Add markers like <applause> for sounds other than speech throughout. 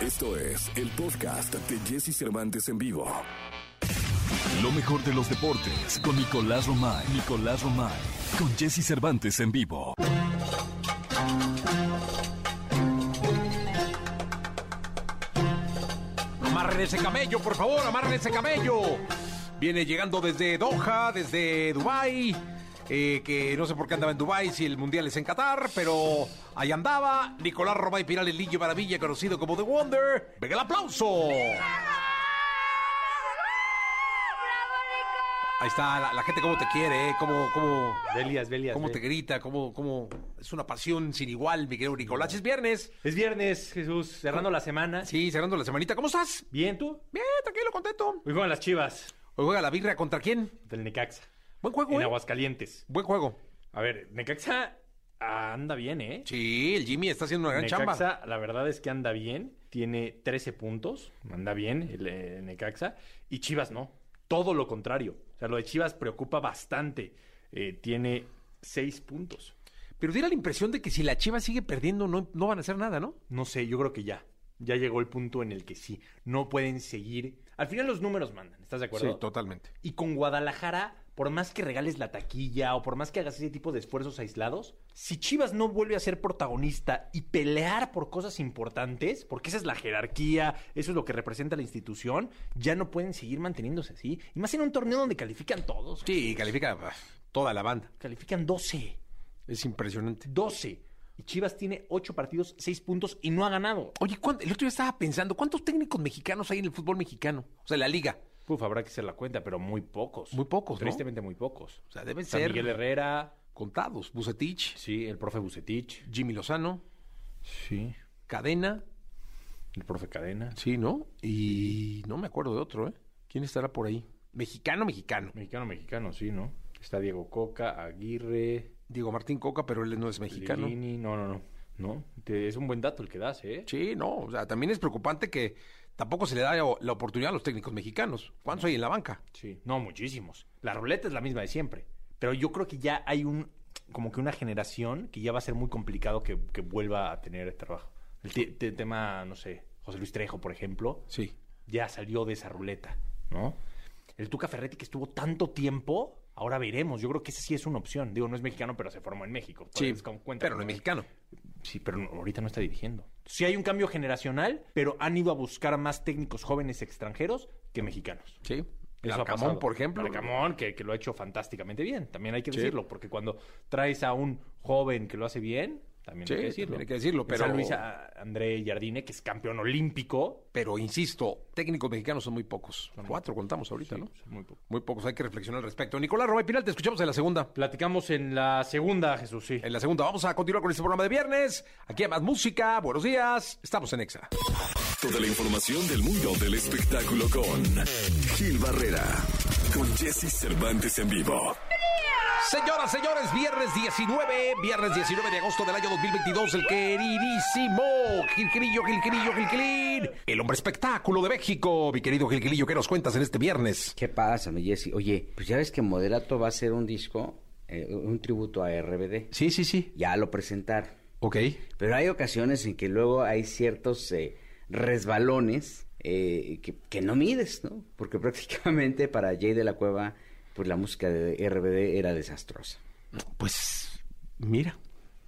Esto es el podcast de Jesse Cervantes en vivo. Lo mejor de los deportes con Nicolás Romay. Nicolás Romay. Con Jesse Cervantes en vivo. Amarren ese camello, por favor, amarren ese camello. Viene llegando desde Doha, desde Dubai, eh, que no sé por qué andaba en Dubai si el mundial es en Qatar, pero ahí andaba Nicolás Romay Piral, el niño maravilla, conocido como The Wonder. Venga el aplauso. Ahí está, la, la gente cómo te quiere, ¿eh? cómo, cómo, Belias, Belias. cómo te Belias. grita, cómo, cómo... Es una pasión sin igual, mi querido Nicolás. Es viernes. Es viernes, Jesús, cerrando la semana. Sí, cerrando la semanita. ¿Cómo estás? Bien, ¿tú? Bien, tranquilo, contento. Hoy juegan las chivas Hoy juega la birra contra quién? del Necaxa. Buen juego, En ¿eh? Aguascalientes. Buen juego. A ver, Necaxa anda bien, ¿eh? Sí, el Jimmy está haciendo una gran chamba. Necaxa, la verdad es que anda bien. Tiene 13 puntos. Anda bien el eh, Necaxa. Y Chivas no. Todo lo contrario. O sea, lo de Chivas preocupa bastante. Eh, tiene 6 puntos. Pero diera la impresión de que si la Chiva sigue perdiendo, no, no van a hacer nada, ¿no? No sé, yo creo que ya. Ya llegó el punto en el que sí. No pueden seguir. Al final los números mandan. ¿Estás de acuerdo? totalmente. Y con Guadalajara, por más que regales la taquilla o por más que hagas ese tipo de esfuerzos aislados, si Chivas no vuelve a ser protagonista y pelear por cosas importantes, porque esa es la jerarquía, eso es lo que representa la institución, ya no pueden seguir manteniéndose así. Y más en un torneo donde califican todos. Sí, califica ah, toda la banda. Califican 12. Es impresionante. 12. Y Chivas tiene 8 partidos, 6 puntos y no ha ganado. Oye, ¿cuánto- el otro día estaba pensando, ¿cuántos técnicos mexicanos hay en el fútbol mexicano? O sea, en la liga. Uf, habrá que hacer la cuenta, pero muy pocos. Muy pocos, ¿no? Tristemente muy pocos. O sea, deben San ser Miguel Herrera, contados. Bucetich, sí, el profe Bucetich, Jimmy Lozano, sí, Cadena, el profe Cadena. sí, ¿no? Y no me acuerdo de otro, ¿eh? ¿Quién estará por ahí? Mexicano, mexicano. Mexicano, mexicano, sí, ¿no? Está Diego Coca, Aguirre, Diego Martín Coca, pero él no es mexicano. Lilini, no, no, no. No, Te- es un buen dato el que das, ¿eh? Sí, no, o sea, también es preocupante que tampoco se le da la oportunidad a los técnicos mexicanos. ¿Cuántos hay en la banca? Sí. No, muchísimos. La ruleta es la misma de siempre. Pero yo creo que ya hay un, como que una generación que ya va a ser muy complicado que, que vuelva a tener trabajo. El te- te- tema, no sé, José Luis Trejo, por ejemplo, Sí. ya salió de esa ruleta, ¿no? El Tuca Ferretti que estuvo tanto tiempo, ahora veremos. Yo creo que ese sí es una opción. Digo, no es mexicano, pero se formó en México. Sí, pero no es mexicano. Sí, pero ahorita no está dirigiendo. Sí hay un cambio generacional, pero han ido a buscar más técnicos jóvenes extranjeros que mexicanos. Sí. El Arcamón, por ejemplo. Arcamón, que, que lo ha hecho fantásticamente bien. También hay que Sí. decirlo, porque cuando traes a un joven que lo hace bien, también Sí, hay que decirlo. también hay que decirlo, pero- San Luis André Jardine, que es campeón olímpico. Pero insisto, técnicos mexicanos son muy pocos. Cuatro contamos ahorita, Sí, ¿no? son muy pocos. Muy pocos, hay que reflexionar al respecto. Nicolás Romay Pinal, te escuchamos en la segunda. Platicamos en la segunda, Jesús, sí. En la segunda vamos a continuar con este programa de viernes. Aquí hay más música. Buenos días. Estamos en Exa. Toda la información del mundo del espectáculo con Gil Barrera. Con Jesse Cervantes en vivo. Señoras, señores, viernes 19, viernes 19 de agosto del año 2022, el queridísimo Gilquilillo, Gilquilillo, Gilquilín, el hombre espectáculo de México. Mi querido Gilquilillo, ¿qué nos cuentas en este viernes? ¿Qué pasa, mi Jessy? Oye, pues ya ves que Moderato va a hacer un disco, eh, un tributo a RBD. Sí, sí, sí. Ya lo presentaron. Ok. Pero hay ocasiones en que luego hay ciertos eh, resbalones eh, que, que no mides, ¿no? Porque <laughs> prácticamente para Jay de la Cueva, pues la música de RBD era desastrosa. Pues, mira,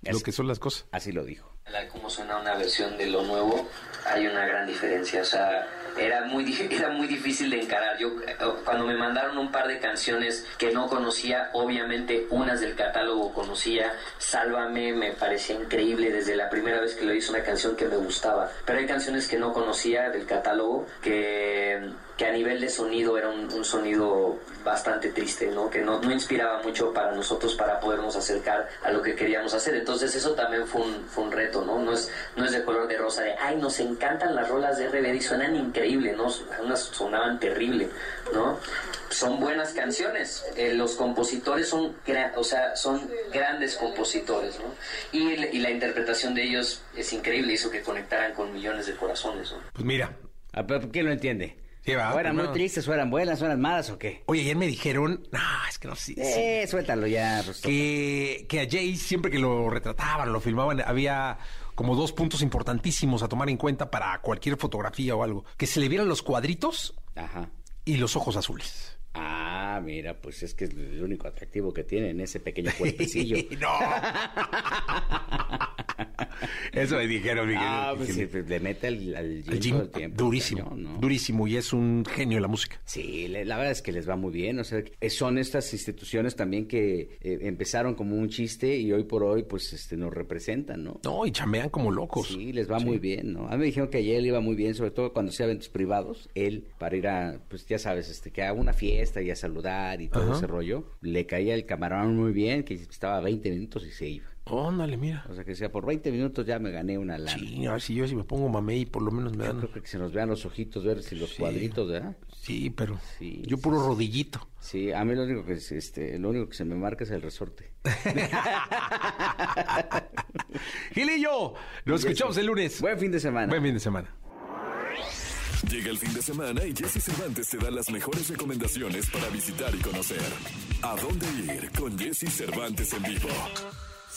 lo Es- que son las cosas. Así lo dijo. la cómo suena una versión de lo nuevo, hay una gran diferencia. O sea, era muy, era muy difícil de encarar. Yo, eh, cuando me mandaron un par de canciones que no conocía, obviamente unas del catálogo conocía. Sálvame me parecía increíble desde la primera vez que lo hice, una canción que me gustaba. Pero hay canciones que no conocía del catálogo que, que a nivel de sonido era un, un sonido bastante triste, ¿no? Que no, no inspiraba mucho para nosotros para podernos acercar a lo que queríamos hacer. Entonces eso también fue un, fue un reto, ¿no? No es, no es de color de rosa de, ay, nos encantan las rolas de RBD y suenan increíble, ¿no? Unas sonaban terrible, ¿no? Son buenas canciones. Eh, los compositores son, o sea, son grandes compositores, ¿no? Y, y la interpretación de ellos es increíble, hizo que conectaran con millones de corazones, ¿no? Pues mira. Pero ¿Quién lo entiende? Sí, va, ¿O eran primero- muy tristes, o eran buenas, o eran malas, o qué? Oye, ayer me dijeron, no, es que no sé. sí, Eh, suéltalo ya, Rostov. que, que a Jay siempre que lo retrataban, lo filmaban, había como dos puntos importantísimos a tomar en cuenta para cualquier fotografía o algo. Que se le vieran los cuadritos Ajá. y los ojos azules. Ah, mira, pues es que es el único atractivo que tiene en ese pequeño cuerpecillo. <laughs> no. <laughs> <laughs> Eso me dijeron, Miguel. ah, pues sí, le mete al, al gym El Jim, todo el tiempo. durísimo, cañón, ¿no? durísimo y es un genio de la música. Sí, le- la verdad es que les va muy bien. O sea, eh, son estas instituciones también que eh, empezaron como un chiste y hoy por hoy, pues, este, nos representan, ¿no? No, y chamean como locos. Sí, les va muy bien, ¿no? A mí me dijeron que ayer le iba muy bien, sobre todo cuando hacía eventos privados. Él, para ir a, pues ya sabes, este, que a una fiesta y a saludar y todo Ajá. ese rollo, le caía el camarón muy bien, que estaba 20 minutos y se iba. Óndale, mira. O sea, que sea por 20 minutos ya me gané una lana. Sí, a ver si yo si me pongo mamey por lo menos me Yo dan. creo que se nos vean los ojitos verdes y los cuadritos, ¿verdad? Sí, pero Sí, yo sí, puro rodillito. Sí, a mí lo único que es, este, lo único que se me marca es el resorte. <laughs> Gilillo, nos escuchamos el lunes. Buen fin de semana. Buen fin de semana. Llega el fin de semana y Jesse Cervantes te da las mejores recomendaciones para visitar y conocer. ¿A dónde ir con Jesse Cervantes en vivo?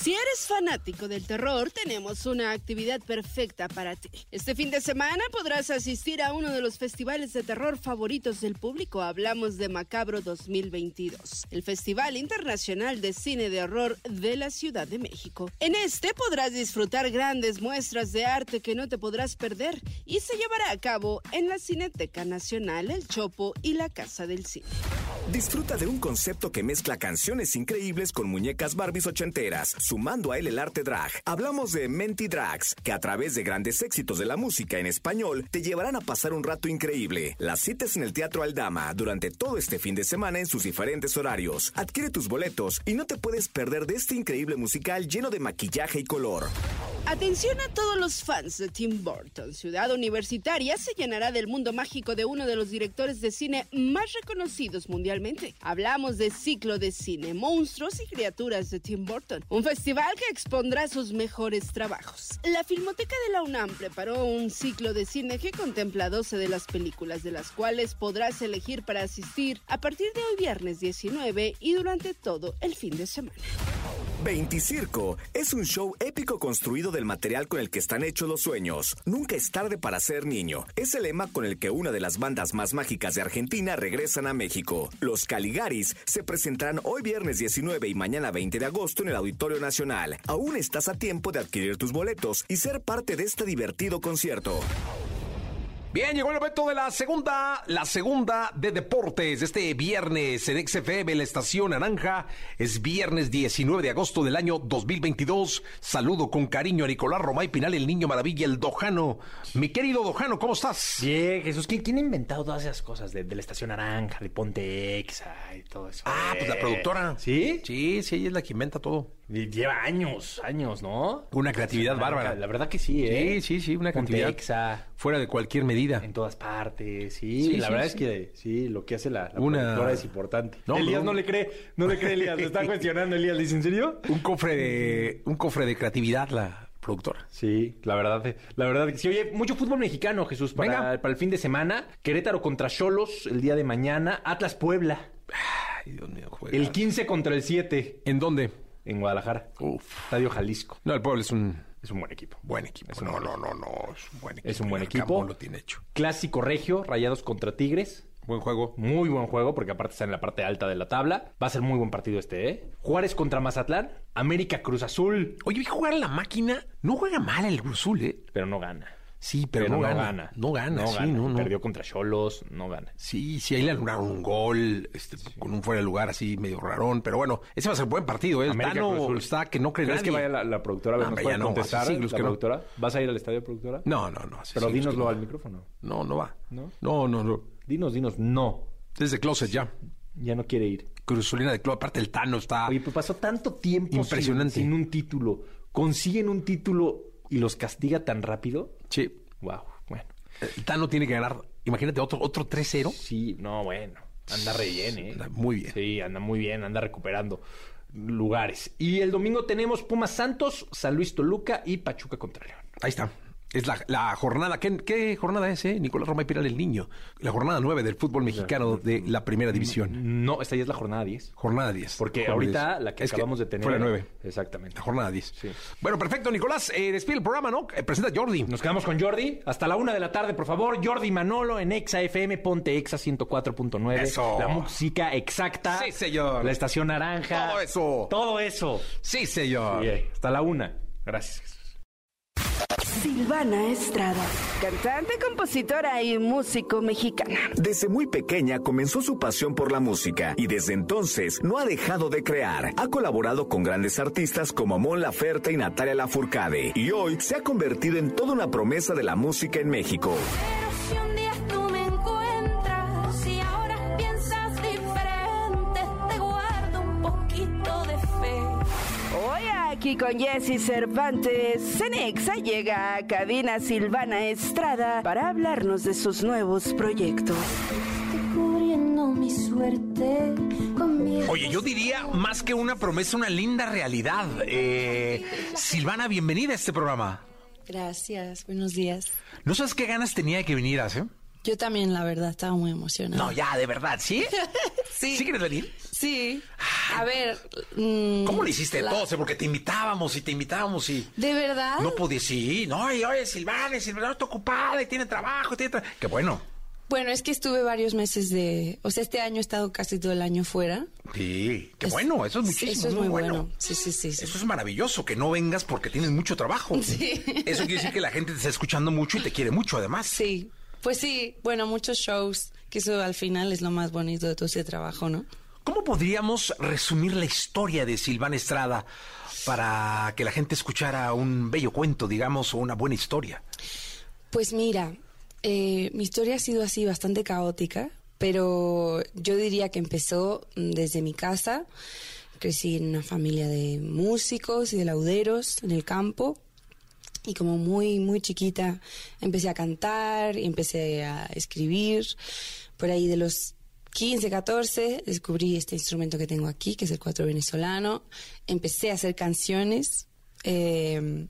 Si eres fanático del terror, tenemos una actividad perfecta para ti. Este fin de semana podrás asistir a uno de los festivales de terror favoritos del público. Hablamos de Macabro 2022, el Festival Internacional de Cine de Horror de la Ciudad de México. En este podrás disfrutar grandes muestras de arte que no te podrás perder y se llevará a cabo en la Cineteca Nacional, El Chopo y la Casa del Cine. Disfruta de un concepto que mezcla canciones increíbles con muñecas Barbies ochenteras, sumando a él el arte drag. Hablamos de Menti Drags, que a través de grandes éxitos de la música en español te llevarán a pasar un rato increíble. Las citas en el Teatro Aldama durante todo este fin de semana en sus diferentes horarios. Adquiere tus boletos y no te puedes perder de este increíble musical lleno de maquillaje y color. Atención a todos los fans de Tim Burton. Ciudad Universitaria se llenará del mundo mágico de uno de los directores de cine más reconocidos mundialmente. Hablamos de ciclo de cine, monstruos y criaturas de Tim Burton. Un festival que expondrá sus mejores trabajos. La Filmoteca de la UNAM preparó un ciclo de cine que contempla 12 de las películas, de las cuales podrás elegir para asistir a partir de hoy viernes 19 y durante todo el fin de semana. 20 Circo es un show épico construido del material con el que están hechos los sueños. Nunca es tarde para ser niño. Es el lema con el que una de las bandas más mágicas de Argentina regresan a México. Los Caligaris se presentarán hoy viernes 19 y mañana 20 de agosto en el Auditorio Nacional. Aún estás a tiempo de adquirir tus boletos y ser parte de este divertido concierto. Bien, llegó el momento de la segunda, la segunda de deportes. Este viernes en XFM, la estación naranja. Es viernes 19 de agosto del año 2022. Saludo con cariño a Nicolás Romay Pinal, el niño maravilla, el Dojano. Mi querido Dojano, ¿cómo estás? Bien, Jesús, ¿quién, quién ha inventado todas esas cosas de, de la estación naranja, de Ponte Exa y todo eso? Ah, pues la Eh, productora. ¿Sí? Sí, sí, ella es la que inventa todo. Lleva años, años, ¿no? Una creatividad bárbara. La verdad que sí, ¿eh? Sí, sí, sí, una creatividad Exa, fuera de cualquier medida. en todas partes, sí. Sí, la sí, verdad sí. es que sí, lo que hace la, la Una- productora es importante. No, Elías no. no. le cree, no le cree Elías, <laughs> le está cuestionando Elías, ¿dice en serio? Un cofre de, un cofre de creatividad la productora. Sí, la verdad, la verdad que sí. Oye, mucho fútbol mexicano, Jesús, para, Venga. para el fin de semana. Querétaro contra Cholos el día de mañana. Atlas Puebla, Ay, Dios mío, juega. el 15 contra el 7 ¿En dónde? En Guadalajara. Uf. Estadio Jalisco. No, el pueblo es un Es un buen equipo. buen equipo. Es un no, buen no, no, no, es un buen equipo. Es un buen equipo. Lo tiene hecho. Clásico Regio, Rayados contra Tigres. Buen juego. Muy buen juego, porque aparte está en la parte alta de la tabla. Va a ser muy buen partido este, ¿eh? Juárez contra Mazatlán. América Cruz Azul. Oye, vi jugar a la máquina. No juega mal el Cruz Azul, ¿eh? Pero no gana. Sí, pero, no, gana. No gana, sí, no, no. Perdió contra Cholos, no gana. Sí, sí, ahí le anularon un gol, este, con un fuera de lugar así medio rarón, pero bueno, ese va a ser buen partido, ¿eh? América Tano está que no cree ¿Crees nadie. que vaya la, la productora? A ver, No, ¿nos hombre, puede ya no, contestar la productora? ¿Vas a ir al estadio productora? No, no, no. Pero dínoslo al no. micrófono. No, no va. ¿No? No, no, no. Dinos, dinos, no. Desde closet ya. Ya no quiere ir. Cruz Azulina de club, aparte el Tano está... Oye, pues pasó tanto tiempo sin-. Sin, un título. Consiguen un título y los castiga tan rápido. Sí, Wow, bueno. el Tano tiene que ganar, imagínate, otro, otro 3-0. Sí, no, bueno. Anda re bien, ¿eh? Anda muy bien. Sí, anda muy bien, anda recuperando lugares. Y el domingo tenemos Pumas Santos, San Luis Toluca y Pachuca contra León. Ahí está. Es la, la jornada, ¿qué, qué jornada es, eh? Nicolás Roma y Piral el Niño. La jornada 9 del fútbol mexicano de la primera división. No, esta ya es la jornada 10. Jornada 10. Porque Jornada ahorita 10. la que Es acabamos de tener. Fue la 9. Exactamente. La jornada 10. Sí. Bueno, perfecto, Nicolás. Eh, despide el programa, ¿no? Eh, presenta Jordi. Nos quedamos con Jordi hasta la una de la tarde, por favor. Jordi Manolo en Exa FM, ponte Exa 104.9. Eso. La música exacta. Sí, señor. La estación naranja. Todo eso. Todo eso. Sí, señor. Bien, hasta la una. Gracias. Silvana Estrada, cantante, compositora y músico mexicana. Desde muy pequeña comenzó su pasión por la música y desde entonces no ha dejado de crear. Ha colaborado con grandes artistas como Mon Laferte y Natalia Lafourcade y hoy se ha convertido en toda una promesa de la música en México. Aquí con Jesse Cervantes, Cenexa llega a cabina Silvana Estrada para hablarnos de sus nuevos proyectos. Descubriendo mi suerte Oye, yo diría más que una promesa, una linda realidad. Eh, Silvana, bienvenida a este programa. Gracias, buenos días. ¿No sabes qué ganas tenía de que vinieras, eh? Yo también, la verdad, estaba muy emocionada. No, ya, de verdad, ¿sí? <laughs> Sí. ¿Sí quieres venir? Sí. A ver. mm, ¿Cómo le hiciste la- todo? Porque te invitábamos y te invitábamos y... ¿De verdad? No podía, sí. No, y oye, Silvana, Silvana está ocupada y tiene trabajo, tiene tra- Qué bueno. Bueno, es que estuve varios meses de. O sea, este año he estado casi todo el año fuera. Sí, qué Es- bueno, eso es muchísimo. Eso es muy bueno. Sí, sí, sí. sí. Eso es maravilloso, que no vengas porque tienes mucho trabajo. <laughs> Sí. Eso quiere decir que la gente te está escuchando mucho y te quiere mucho, además. Sí. Pues sí, bueno, muchos shows, que eso al final es lo más bonito de todo ese trabajo, ¿no? ¿Cómo podríamos resumir la historia de Silvana Estrada para que la gente escuchara un bello cuento, digamos, o una buena historia? Pues mira, eh, mi historia ha sido así bastante caótica, pero yo diría que empezó mm, desde mi casa. Crecí en una familia de músicos y de lauderos en el campo. Y como muy, muy chiquita empecé a cantar y empecé a escribir. Por ahí de los 15, 14 descubrí este instrumento que tengo aquí, que es el cuatro venezolano. Empecé a hacer canciones. eh,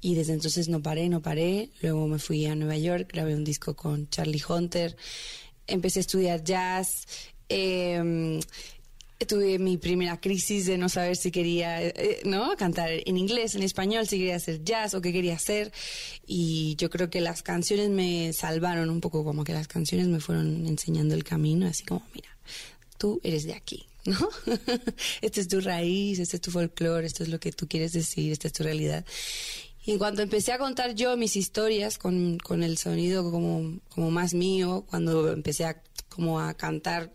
y desde entonces no paré, no paré. Luego me fui a Nueva York, grabé un disco con Charlie Hunter. Empecé a estudiar jazz. eh, tuve mi primera crisis de no saber si quería, eh, ¿no? Cantar en inglés, en español, si quería hacer jazz o qué quería hacer. Y yo creo que las canciones me salvaron un poco, como que las canciones me fueron enseñando el camino, así como, mira, tú eres de aquí, ¿no? <laughs> Esta es tu raíz, este es tu folclore, esto es lo que tú quieres decir, esta es tu realidad. Y en cuanto empecé a contar yo mis historias con, con el sonido como, como más mío, cuando empecé a, como a cantar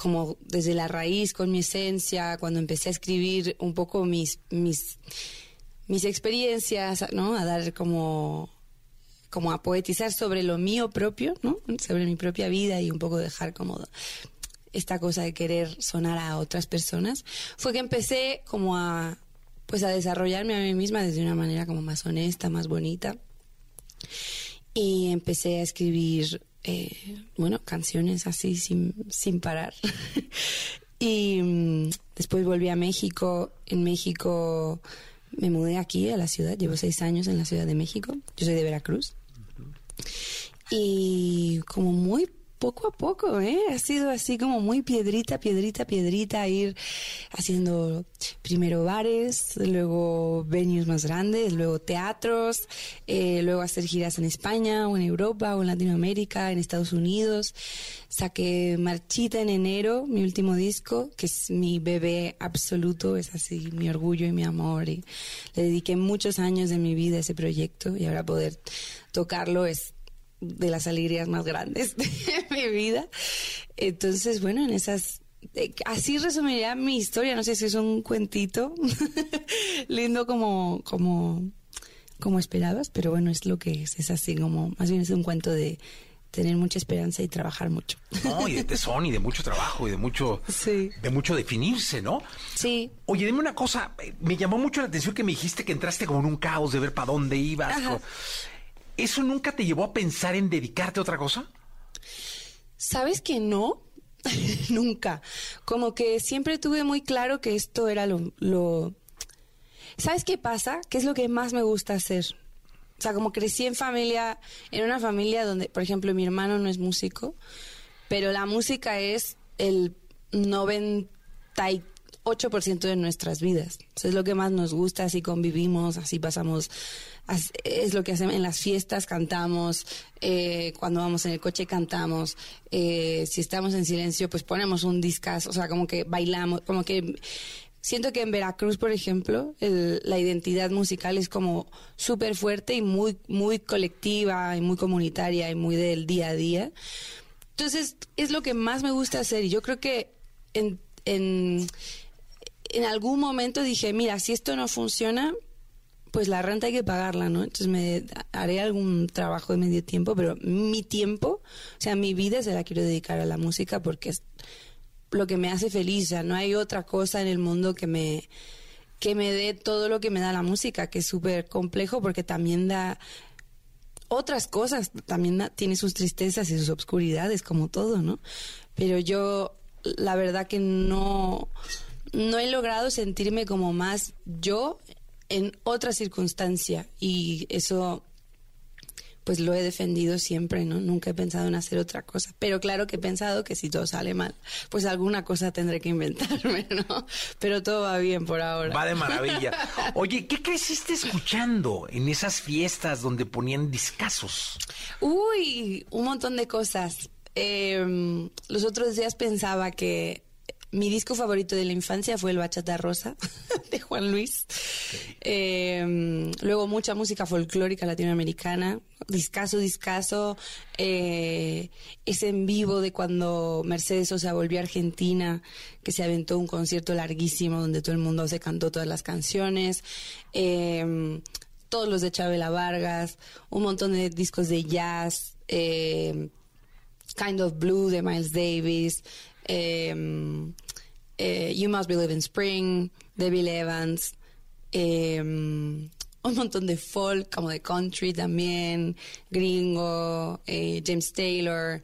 como desde la raíz, con mi esencia, cuando empecé a escribir un poco mis, mis, mis experiencias, ¿no? A dar como como a poetizar sobre lo mío propio, ¿no? Sobre mi propia vida y un poco dejar como esta cosa de querer sonar a otras personas, fue que empecé como a pues a desarrollarme a mí misma desde una manera como más honesta, más bonita. Y empecé a escribir, eh, bueno, canciones así sin, sin parar. <laughs> y mm, después volví a México. En México me mudé aquí a la ciudad, llevo seis años en la Ciudad de México. Yo soy de Veracruz. Y como muy poco a poco, ¿eh? Ha sido así como muy piedrita, piedrita, piedrita, ir haciendo primero bares, luego venues más grandes, luego teatros, eh, luego hacer giras en España o en Europa o en Latinoamérica, en Estados Unidos. Saqué Marchita en enero, mi último disco, que es mi bebé absoluto, es así mi orgullo y mi amor. Y le dediqué muchos años de mi vida a ese proyecto y ahora poder tocarlo es de las alegrías más grandes <laughs> de mi vida. Entonces, bueno, en esas... eh, Así resumiría mi historia, no sé si es un cuentito <laughs> lindo como, como, como esperabas, pero bueno, es lo que es, es así como, más bien es un cuento de tener mucha esperanza y trabajar mucho. No, y de tesón y de mucho trabajo y de mucho, Sí. de mucho definirse, ¿no? Sí, Oye, dime una cosa, me llamó mucho la atención que me dijiste que entraste como en un caos de ver para dónde ibas. ¿Eso nunca te llevó a pensar en dedicarte a otra cosa? ¿Sabes que no? <laughs> Nunca. Como que siempre tuve muy claro que esto era lo. ¿Sabes qué pasa? ¿Qué es lo que más me gusta hacer? O sea, como crecí en familia, en una familia donde, por ejemplo, mi hermano no es músico, pero la música es el 98% de nuestras vidas. Es lo que más nos gusta, así convivimos, así pasamos, as- es lo que hacemos en las fiestas, cantamos, eh, cuando vamos en el coche cantamos, eh, si estamos en silencio, pues ponemos un discazo, o sea, como que bailamos, como que Siento que en Veracruz, por ejemplo, el- la identidad musical es como súper fuerte y muy, muy colectiva y muy comunitaria y muy del día a día. Entonces, es lo que más me gusta hacer. Y yo creo que en, en algún momento dije, mira, si esto no funciona, pues la renta hay que pagarla, ¿no? Entonces me haré algún trabajo de medio tiempo, pero mi tiempo, o sea, mi vida se la quiero dedicar a la música porque es lo que me hace feliz, sea, no hay otra cosa en el mundo que me que me dé todo lo que me da la música, que es súper complejo porque también da otras cosas, también da- tiene sus tristezas y sus obscuridades, como todo, ¿no? Pero yo, la verdad que no, no he logrado sentirme como más yo en otra circunstancia y eso pues lo he defendido siempre, ¿no? Nunca he pensado en hacer otra cosa. Pero claro que he pensado que si todo sale mal, pues alguna cosa tendré que inventarme, <laughs> ¿no? Pero todo va bien por ahora. Va de maravilla. <laughs> Oye, ¿qué creciste escuchando en esas fiestas donde ponían discazos? Uy, un montón de cosas. Eh, los otros días pensaba que mi disco favorito de la infancia fue el Bachata Rosa <laughs> de Juan Luis. Eh, luego mucha música folclórica latinoamericana, discaso, discaso. Eh, ese en vivo de cuando Mercedes Sosa volvió a Argentina, que se aventó un concierto larguísimo donde todo el mundo se cantó todas las canciones. Eh, todos los de Chabela Vargas, un montón de discos de jazz, eh, Kind of Blue de Miles Davis, eh, eh, You Must Believe in Spring de Bill Evans, eh, un montón de folk como de country también, gringo, eh, James Taylor.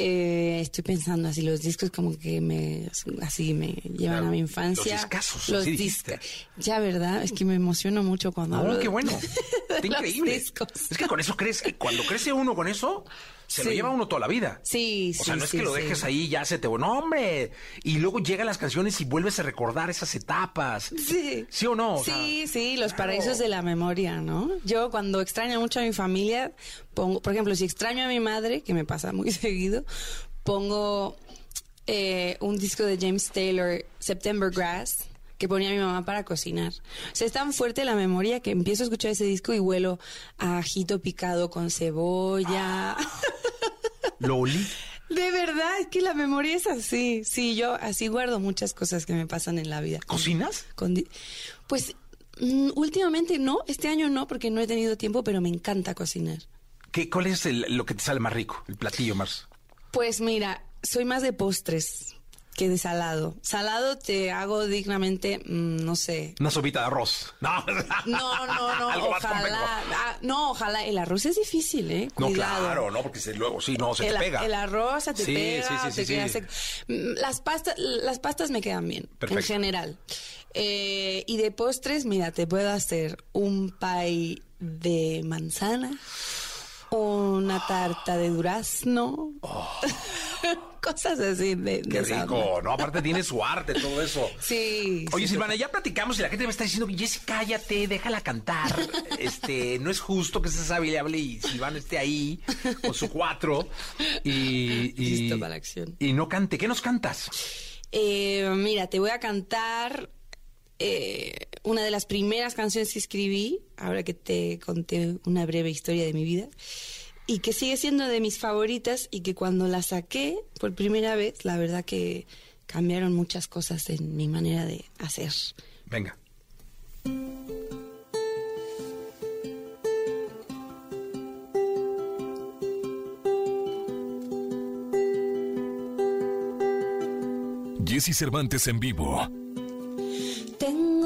Eh, estoy pensando así, los discos como que me, así me llevan a mi infancia. Los discos. Ya, ¿verdad? Es que me emociono mucho cuando hablo. De- qué bueno. <laughs> Está increíble. discos. Es que con eso crece, cuando crece uno con eso, se lo Sí. lleva uno toda la vida. Sí, O sea, sí, no es sí, que lo sí. dejes ahí y ya se te... No, hombre. Y luego llegan las canciones y vuelves a recordar esas etapas. Sí. ¿Sí o no? O sí, sea, sí, los paraísos de la memoria, ¿no? Yo cuando extraño mucho a mi familia, pongo, por ejemplo, si extraño a mi madre, que me pasa muy <laughs> seguido, pongo eh, un disco de James Taylor, September Grass, que ponía mi mamá para cocinar. O sea, es tan fuerte la memoria que empiezo a escuchar ese disco y huelo a ajito picado con cebolla. <laughs> Lo olí. De verdad, es que la memoria es así. Sí, yo así guardo muchas cosas que me pasan en la vida. ¿Cocinas? Con pues mm, últimamente no, este año no, porque no he tenido tiempo, pero me encanta cocinar. ¿Qué, ¿Cuál es el- lo que te sale más rico? El platillo más. Pues mira, soy más de postres que de salado. Salado te hago dignamente, mm, no sé. Una sopita de arroz. <laughs> No, No, no, no, <laughs> Algo ojalá. Ah, no, ojalá. El arroz es difícil, ¿eh? No, Cuidado. claro, no, porque se- luego sí, no, se el, te pega. el arroz se te Sí, pega, sí, sí, te queda. Mm, Las pastas, las pastas me quedan bien, Perfecto. en general. Eh, y de postres, mira, te puedo hacer un pie de manzana, una tarta de durazno, <laughs> <laughs> cosas así de. Qué de rico, onda. ¿no? Aparte tiene su arte, todo eso. <laughs> Sí. Oye, sí, Silvana, ya platicamos y la gente me está diciendo, Jessy, cállate, déjala cantar. <laughs> Este, no es justo que estés hable y Silvana esté ahí con su cuatro y, y, Listo para la acción. y no cante. ¿Qué nos cantas? Eh, mira, te voy a cantar eh, una de las primeras canciones que escribí, ahora que te conté una breve historia de mi vida, y que sigue siendo de mis favoritas y que cuando la saqué por primera vez, la verdad que cambiaron muchas cosas en mi manera de hacer. Venga. Jesse Cervantes en vivo.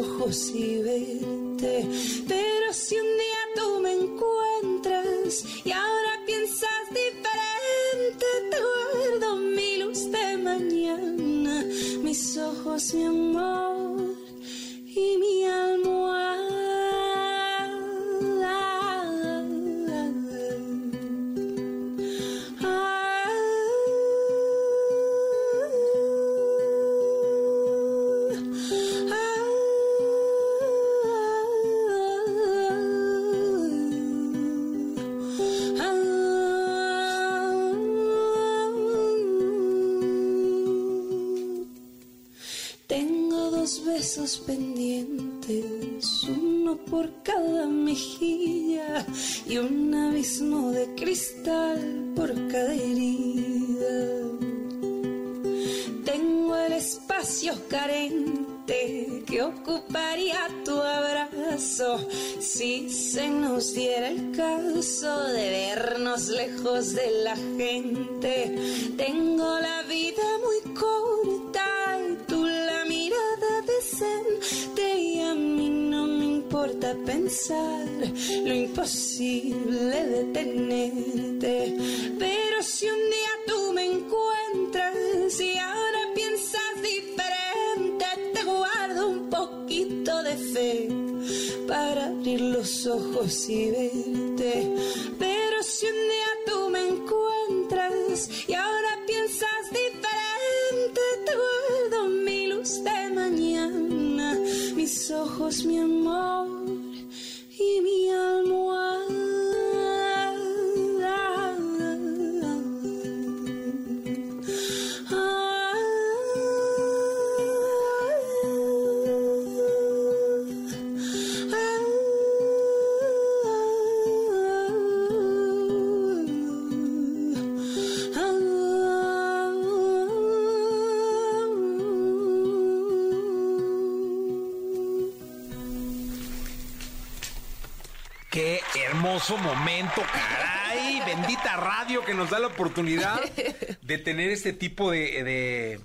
ojos y verte. Pero si un día tú me encuentras y ahora piensas diferente, te guardo mi luz de mañana, mis ojos, mi amor dos pendientes, uno por cada mejilla y un abismo de cristal por cada herida. Tengo el espacio carente que ocuparía tu abrazo si se nos diera el caso de vernos lejos de la gente. Tengo la si un día tú me encuentras y ahora piensas diferente, te guardo un poquito de fe para abrir los ojos y verte. Pero si un día tú me encuentras y ahora piensas diferente, te guardo mi luz de mañana, mis ojos, mi amor nos da la oportunidad <laughs> de tener este tipo de, de,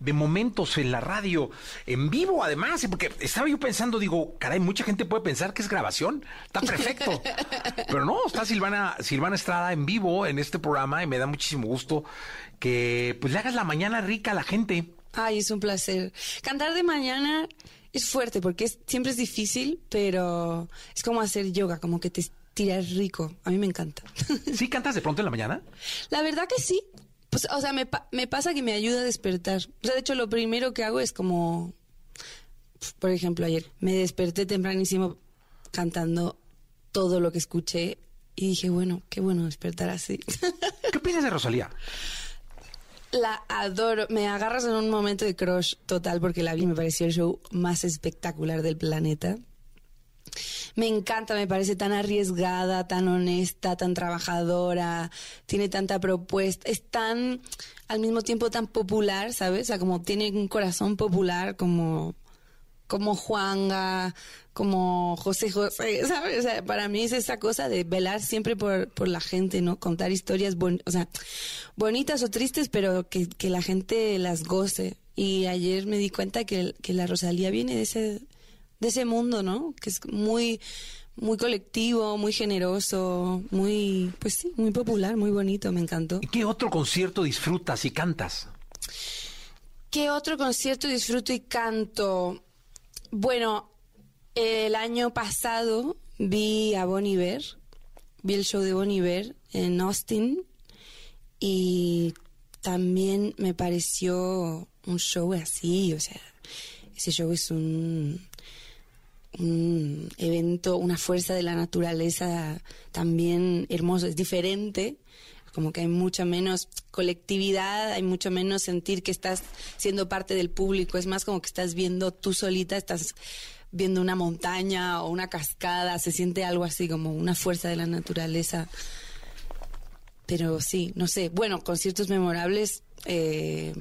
de momentos en la radio, en vivo además, porque estaba yo pensando, digo, caray, mucha gente puede pensar que es grabación, está perfecto. <laughs> Pero no, está Silvana, Silvana Estrada en vivo en este programa y me da muchísimo gusto que pues le hagas la mañana rica a la gente. Ay, es un placer. Cantar de mañana es fuerte porque es- siempre es difícil, pero es como hacer yoga, como que te estiras rico. A mí me encanta. <laughs> ¿Sí cantas de pronto en la mañana? La verdad que sí. Pues, o sea, me, pa- me pasa que me ayuda a despertar. O sea, de hecho, lo primero que hago es como, por ejemplo, ayer me desperté tempranísimo cantando todo lo que escuché y dije, bueno, qué bueno despertar así. <laughs> ¿Qué piensas de Rosalía? La adoro. Me agarras en un momento de crush total porque la vi y me pareció el show más espectacular del planeta. Me encanta, me parece tan arriesgada, tan honesta, tan trabajadora, tiene tanta propuesta, es tan, al mismo tiempo tan popular, ¿sabes? O sea, como tiene un corazón popular como, como Juanga, como José José, ¿sabes? O sea, para mí es esa cosa de velar siempre por, por la gente, ¿no? Contar historias, bon- o sea, bonitas o tristes, pero que, que la gente las goce. Y ayer me di cuenta que, que la Rosalía viene de ese, de ese mundo, ¿no? Que es muy, muy colectivo, muy generoso, muy, pues sí, muy popular, muy bonito, me encantó. ¿Y qué otro concierto disfrutas y cantas? ¿Qué otro concierto disfruto y canto? Bueno, el año pasado vi a Bon Iver, vi el show de Bon Iver en Austin y también me pareció un show así, o sea, ese show es un, un evento, una fuerza de la naturaleza también hermoso, es diferente, como que hay mucha menos colectividad, hay mucho menos sentir que estás siendo parte del público, es más como que estás viendo tú solita, estás viendo una montaña o una cascada, se siente algo así como una fuerza de la naturaleza. Pero sí, no sé, bueno, conciertos memorables, eh,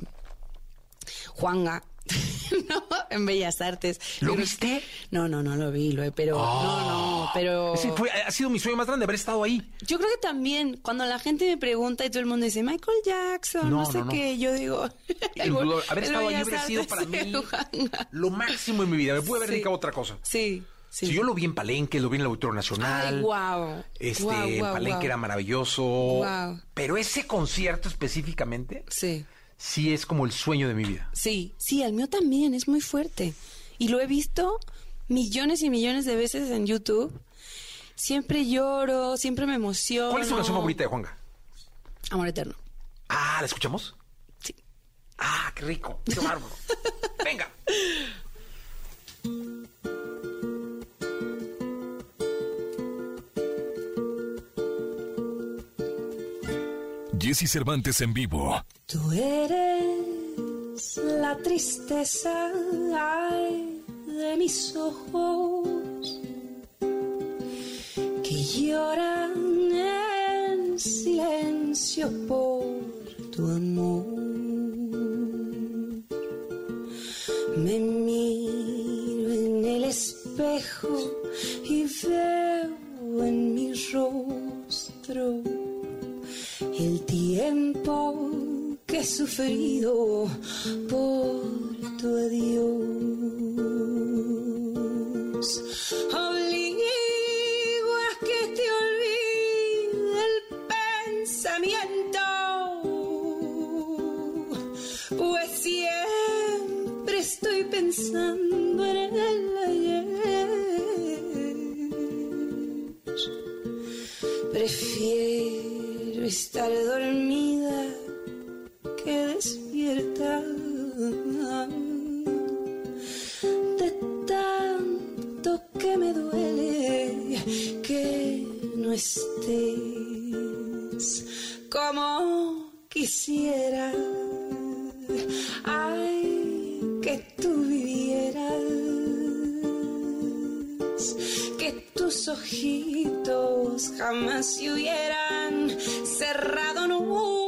Juanga, <laughs> ¿no? En Bellas Artes. ¿Lo viste? No, no, no lo vi, lo pero no, no, pero Ese fue- ha sido mi sueño más grande haber estado ahí. yo creo que también cuando la gente me pregunta y todo el mundo dice Michael Jackson, no, No, sé no, qué, yo digo el-. Haber estado ahí hubiera sido para mí <laughs> lo máximo en mi vida. Me pude haber Sí. dedicado a otra cosa. Sí, sí. Si yo lo vi en Palenque, lo vi en el Auditorio Nacional. Ay, wow. Este, en Palenque era maravilloso. Pero ese concierto específicamente, Sí. Sí es como el sueño de mi vida. Sí, sí, el mío también es muy fuerte. Y lo he visto millones y millones de veces en YouTube. Siempre lloro, siempre me emociono. ¿Cuál es tu canción favorita de Juanga? Amor eterno. Ah, ¿la escuchamos? Sí. Ah, qué rico. Qué bárbaro. <laughs> Venga. Jesse Cervantes en vivo. Tú eres la tristeza de mis ojos que lloran en silencio por tu amor. Me miro en el espejo y veo por jamás se hubieran cerrado nunca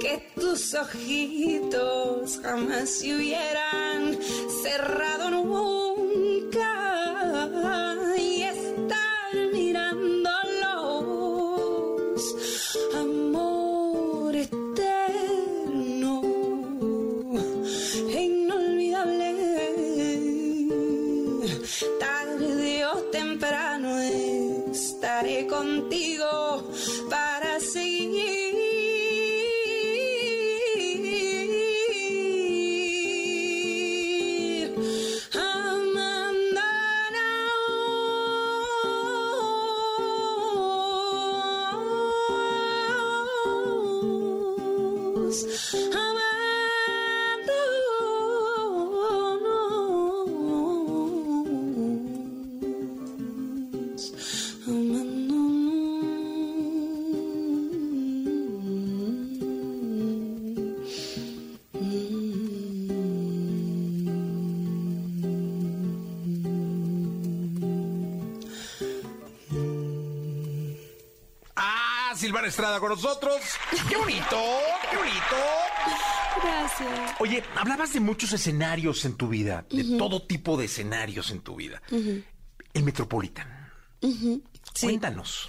que tus ojitos jamás se hubieran cerrado nunca Silvana Estrada con nosotros. ¡Qué bonito! ¡Qué bonito! Gracias. Oye, hablabas de muchos escenarios en tu vida, de todo tipo de escenarios en tu vida. El Metropolitan. Sí. Cuéntanos.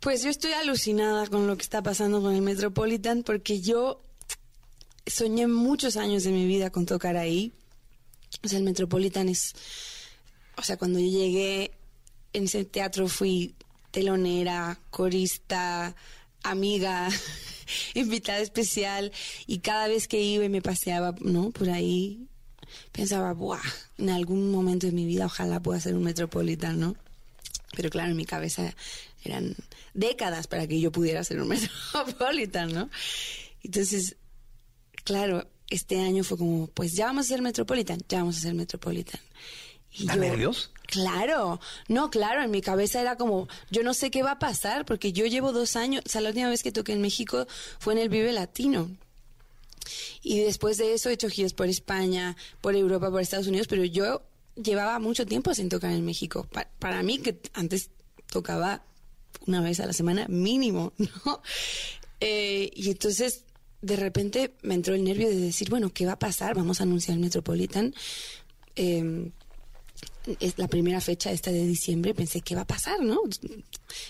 Pues yo estoy alucinada con lo que está pasando con el Metropolitan porque yo soñé muchos años de mi vida con tocar ahí. O sea, el Metropolitan es... O sea, cuando yo llegué en ese teatro fui telonera, corista, amiga, <laughs> invitada especial y cada vez que iba y me paseaba, ¿no? Por ahí pensaba, ¡buah! En algún momento de mi vida ojalá pueda ser un Metropolitan, ¿no? Pero claro, en mi cabeza eran décadas para que yo pudiera ser un <laughs> Metropolitan, ¿no? Entonces, claro, este año fue como, pues ya vamos a ser Metropolitan, ya vamos a ser Metropolitan. ¿Da nervios? Claro, no, claro, en mi cabeza era como, yo no sé qué va a pasar, porque yo llevo dos años, o sea, la última vez que toqué en México fue en el Vive Latino. Y después de eso he hecho giras por España, por Europa, por Estados Unidos, pero yo llevaba mucho tiempo sin tocar en México. Pa- para mí, que antes tocaba una vez a la semana mínimo, <laughs> ¿no? Eh, y entonces, de repente me entró el nervio de decir, bueno, ¿qué va a pasar? Vamos a anunciar el Metropolitan. Eh, es la primera fecha esta de diciembre, pensé, ¿qué va a pasar, no?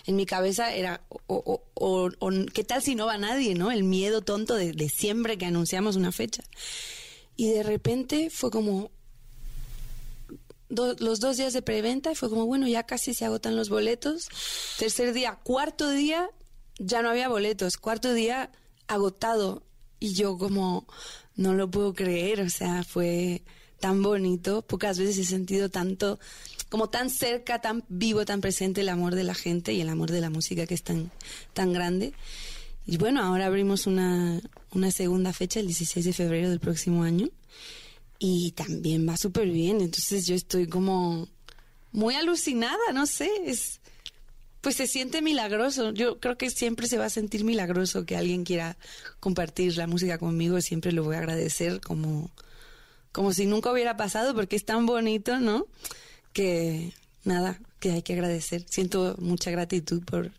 En mi cabeza era, o, o- o- ¿qué tal si no va nadie, no? El miedo tonto de, siempre que anunciamos una fecha. Y de repente fue como los dos días de preventa fue como, bueno, ya casi se agotan los boletos. Tercer día, cuarto día, ya no había boletos. Cuarto día, agotado. Y yo como, no lo puedo creer, o sea, fue tan bonito. Pocas veces he sentido tanto, como tan cerca, tan vivo, tan presente el amor de la gente y el amor de la música que es tan, tan grande. Y bueno, ahora abrimos una, una segunda fecha, el 16 de febrero del próximo año. Y también va súper bien. Entonces yo estoy como muy alucinada, no sé. Es, pues se siente milagroso. Yo creo que siempre se va a sentir milagroso que alguien quiera compartir la música conmigo. Siempre lo voy a agradecer como, como si nunca hubiera pasado porque es tan bonito, ¿no? Que nada, que hay que agradecer. Siento mucha gratitud por,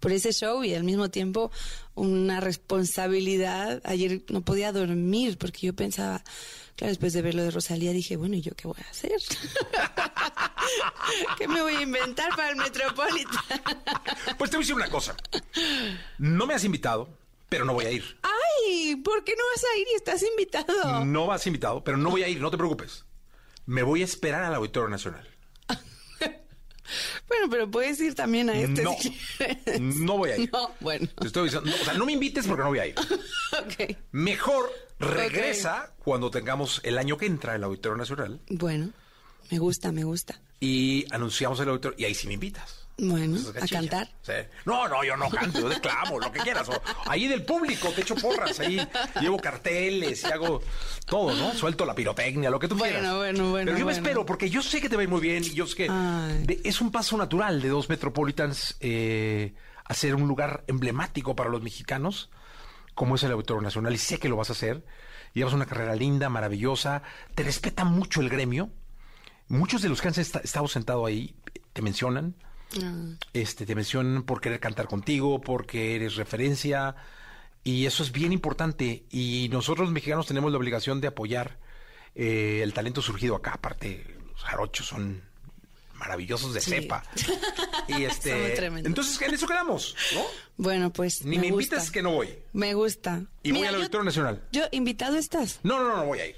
por ese show y al mismo tiempo una responsabilidad. Ayer no podía dormir porque yo pensaba, claro, después de ver lo de Rosalía dije, bueno, ¿y yo qué voy a hacer? <laughs> ¿Qué me voy a inventar para el Metropolitan? Pues te voy a decir una cosa. No me has invitado, pero no voy a ir. Ay, ¿por qué no vas a ir y estás invitado? No vas invitado, pero no voy a ir, no te preocupes. Me voy a esperar al Auditorio Nacional. <laughs> Bueno, pero puedes ir también a este No, si no voy a ir. <laughs> No, bueno. Te estoy diciendo, no, o sea, no me invites porque no voy a ir. <laughs> Mejor regresa cuando tengamos el año que entra el Auditorio Nacional Bueno, me gusta, me gusta. y anunciamos el auditorio y ahí sí me invitas. Bueno, Eso es a cantar. Sí. No, no, yo no canto, yo declamo, lo que quieras. O ahí del público te echo porras, ahí llevo carteles y hago todo, ¿no? Suelto la pirotecnia, lo que tú Bueno, quieras. bueno, bueno, Pero yo me espero, porque yo sé que te va a ir muy bien y yo sé que de- es un paso natural de dos Metropolitans eh, a ser un lugar emblemático para los mexicanos, como es el Auditorio Nacional, y sé que lo vas a hacer. Llevas una carrera linda, maravillosa, te respeta mucho el gremio. muchos de los que han esta- estado sentado ahí te mencionan, Ah, este, te mencionan por querer cantar contigo, porque eres referencia, y eso es bien importante. Y nosotros los mexicanos tenemos la obligación de apoyar eh, el talento surgido acá. Aparte, los jarochos son maravillosos de Sí. cepa. <laughs> Y este, entonces en eso quedamos, ¿no? Bueno, pues Ni me, me gusta. invites que no voy. Me gusta. Y voy Mira, al yo- Auditorio Nacional. Yo, invitado estás. No, no, no, no voy a ir.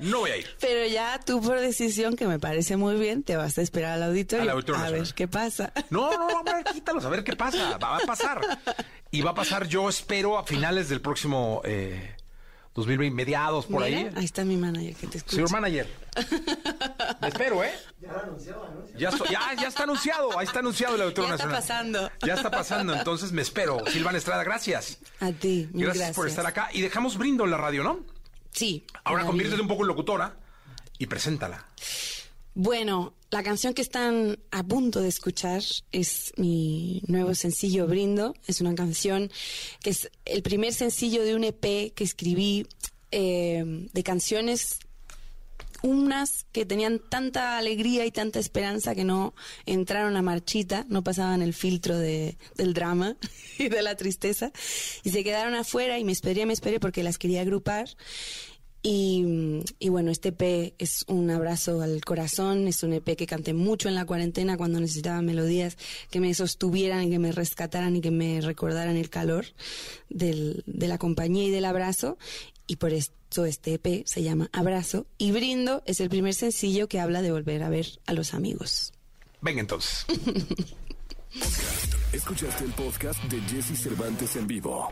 No voy a ir. Pero ya tú por decisión, que me parece muy bien, te vas a esperar al auditorio. Al Auditorio a Nacional. ver qué pasa. No, no, no, hombre, quítalos, a ver qué pasa. Va a pasar. Y va a pasar, yo espero, a finales del próximo eh, 2020, mediados por Mira, ahí. ahí está mi manager que te escucha. Señor manager. <laughs> Me espero, ¿eh? Ya, estoy- ya, ya está anunciado, ahí está anunciado el Auditorio Ya está Nacional. pasando. Ya está pasando, entonces me espero. Silvana Estrada, gracias. A ti, Gracias, gracias. por estar acá. Y dejamos brindo en la radio, ¿no? Sí. Ahora conviértete un poco en locutora y preséntala. Bueno, la canción que están a punto de escuchar es mi nuevo sencillo Brindo. Es una canción que es el primer sencillo de un EP que escribí eh, de canciones unas que tenían tanta alegría y tanta esperanza que no entraron a marchita, no pasaban el filtro de, del drama <laughs> y de la tristeza, y se quedaron afuera y me esperé, me esperé porque las quería agrupar. Y, y bueno, este EP es un abrazo al corazón, es un EP que canté mucho en la cuarentena cuando necesitaba melodías que me sostuvieran y que me rescataran y que me recordaran el calor del- de la compañía y del abrazo. Y por esto este EP se llama Abrazo. Y Brindo es el primer sencillo que habla de volver a ver a los amigos. Venga entonces. <laughs> Escuchaste el podcast de Jesse Cervantes en vivo.